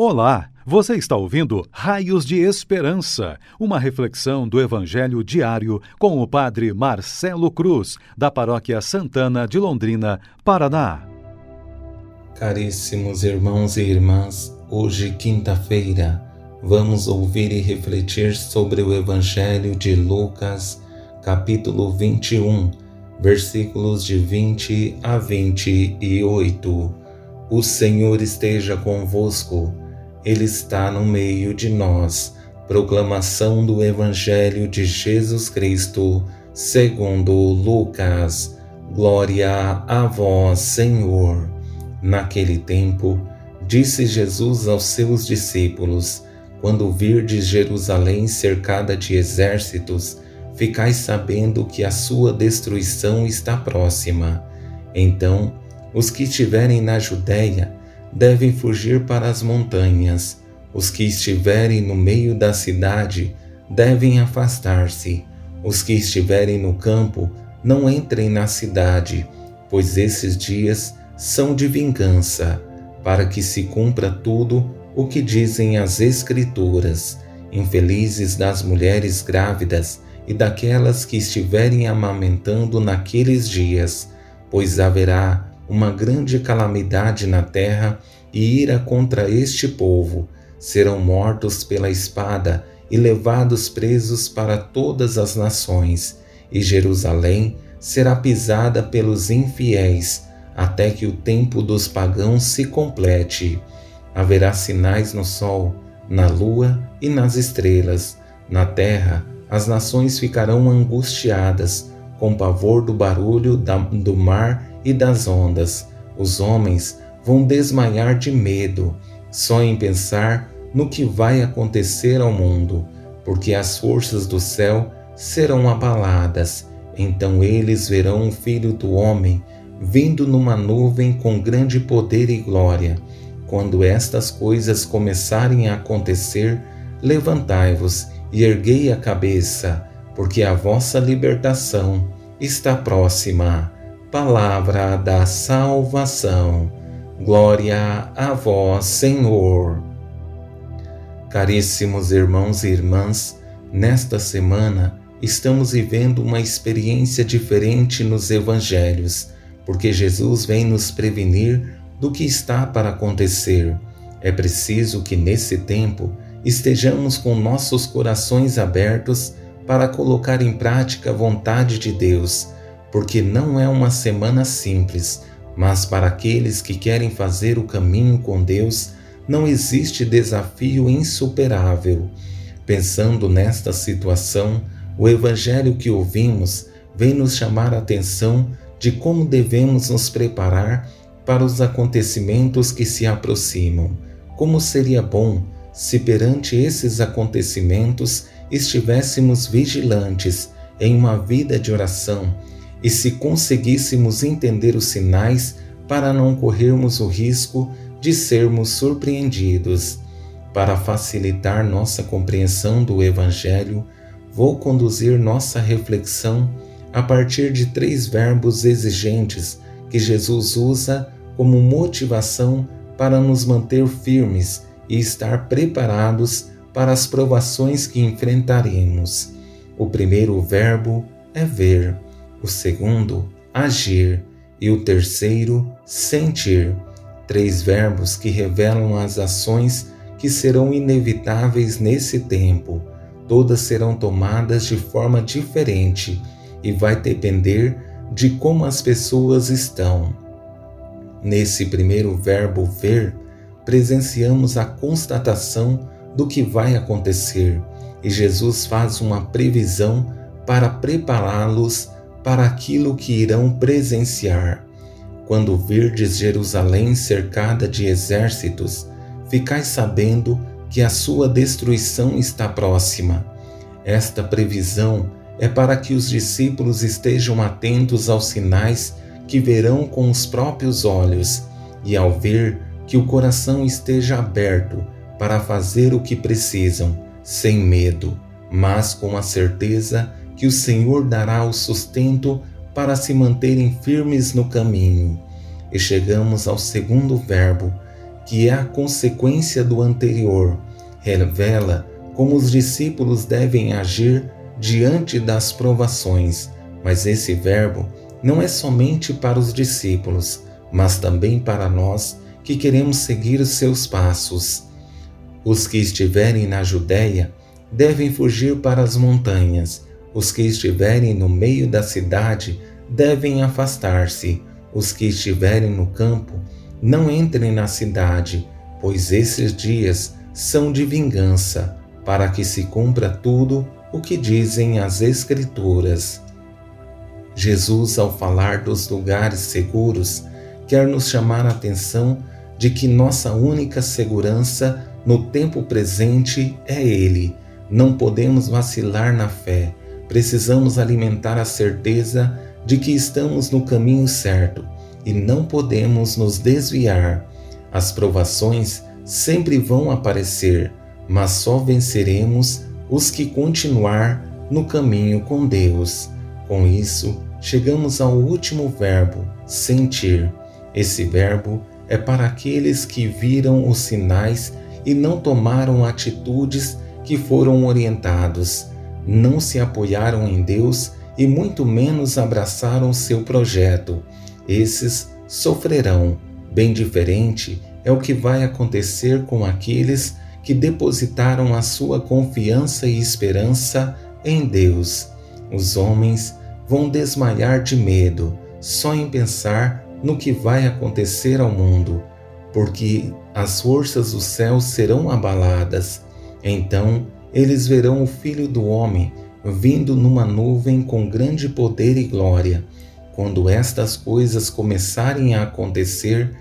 Olá, você está ouvindo Raios de Esperança, uma reflexão do Evangelho diário com o Padre Marcelo Cruz, da Paróquia Santana de Londrina, Paraná. Caríssimos irmãos e irmãs, hoje, quinta-feira, vamos ouvir e refletir sobre o Evangelho de Lucas, capítulo 21, versículos de 20 a 28. O Senhor esteja convosco ele está no meio de nós. Proclamação do Evangelho de Jesus Cristo, segundo Lucas. Glória a vós, Senhor. Naquele tempo, disse Jesus aos seus discípulos: Quando virdes Jerusalém cercada de exércitos, ficais sabendo que a sua destruição está próxima. Então, os que estiverem na Judéia, devem fugir para as montanhas. Os que estiverem no meio da cidade devem afastar-se. Os que estiverem no campo não entrem na cidade, pois esses dias são de vingança, para que se cumpra tudo o que dizem as Escrituras. Infelizes das mulheres grávidas e daquelas que estiverem amamentando naqueles dias, pois haverá uma grande calamidade na terra e ira contra este povo. Serão mortos pela espada e levados presos para todas as nações, e Jerusalém será pisada pelos infiéis, até que o tempo dos pagãos se complete. Haverá sinais no sol, na lua e nas estrelas. Na terra, as nações ficarão angustiadas, com pavor do barulho da, do mar e das ondas. Os homens vão desmaiar de medo só em pensar no que vai acontecer ao mundo, porque as forças do céu serão abaladas. Então eles verão o Filho do Homem vindo numa nuvem com grande poder e glória. Quando estas coisas começarem a acontecer, levantai-vos e erguei a cabeça, porque a vossa libertação está próxima palavra da salvação. Glória a vós, Senhor. Caríssimos irmãos e irmãs, nesta semana estamos vivendo uma experiência diferente nos evangelhos, porque Jesus vem nos prevenir do que está para acontecer. É preciso que nesse tempo estejamos com nossos corações abertos para colocar em prática a vontade de Deus porque não é uma semana simples, mas para aqueles que querem fazer o caminho com Deus, não existe desafio insuperável. Pensando nesta situação, o Evangelho que ouvimos vem nos chamar a atenção de como devemos nos preparar para os acontecimentos que se aproximam. Como seria bom se perante esses acontecimentos estivéssemos vigilantes em uma vida de oração e se conseguíssemos entender os sinais para não corrermos o risco de sermos surpreendidos. Para facilitar nossa compreensão do Evangelho, vou conduzir nossa reflexão a partir de três verbos exigentes que Jesus usa como motivação para nos manter firmes e estar preparados para as provações que enfrentaremos. O primeiro verbo é ver o segundo, agir, e o terceiro, sentir. Três verbos que revelam as ações que serão inevitáveis nesse tempo. Todas serão tomadas de forma diferente e vai depender de como as pessoas estão. Nesse primeiro verbo ver, presenciamos a constatação do que vai acontecer e Jesus faz uma previsão para prepará-los para aquilo que irão presenciar. Quando virdes Jerusalém cercada de exércitos, ficais sabendo que a sua destruição está próxima. Esta previsão é para que os discípulos estejam atentos aos sinais que verão com os próprios olhos e, ao ver, que o coração esteja aberto para fazer o que precisam, sem medo, mas com a certeza que o Senhor dará o sustento para se manterem firmes no caminho. E chegamos ao segundo verbo, que é a consequência do anterior. Revela como os discípulos devem agir diante das provações, mas esse verbo não é somente para os discípulos, mas também para nós que queremos seguir os seus passos. Os que estiverem na Judéia devem fugir para as montanhas, os que estiverem no meio da cidade devem afastar-se, os que estiverem no campo não entrem na cidade, pois esses dias são de vingança, para que se cumpra tudo o que dizem as Escrituras. Jesus, ao falar dos lugares seguros, quer nos chamar a atenção de que nossa única segurança no tempo presente é Ele. Não podemos vacilar na fé, precisamos alimentar a certeza de que estamos no caminho certo e não podemos nos desviar. As provações sempre vão aparecer, mas só venceremos os que continuar no caminho com Deus. Com isso, chegamos ao último verbo, sentir. Esse verbo é para aqueles que viram os sinais e não tomaram atitudes que foram orientados, não se apoiaram em Deus e muito menos abraçaram seu projeto. Esses sofrerão. Bem diferente é o que vai acontecer com aqueles que depositaram a sua confiança e esperança em Deus. Os homens vão desmaiar de medo só em pensar no que vai acontecer ao mundo, porque as forças do céu serão abaladas. Então eles verão o Filho do Homem vindo numa nuvem com grande poder e glória. Quando estas coisas começarem a acontecer,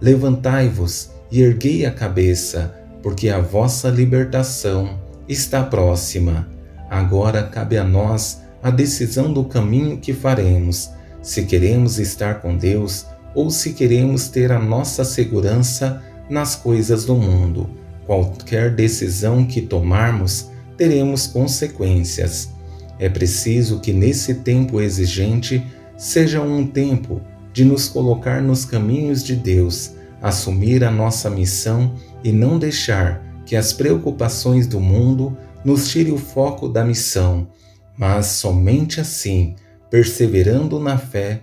levantai-vos e erguei a cabeça, porque a vossa libertação está próxima. Agora cabe a nós a decisão do caminho que faremos, se queremos estar com Deus ou se queremos ter a nossa segurança nas coisas do mundo. Qualquer decisão que tomarmos, teremos consequências. É preciso que nesse tempo exigente seja um tempo de nos colocar nos caminhos de Deus, assumir a nossa missão e não deixar que as preocupações do mundo nos tire o foco da missão mas somente assim, perseverando na fé,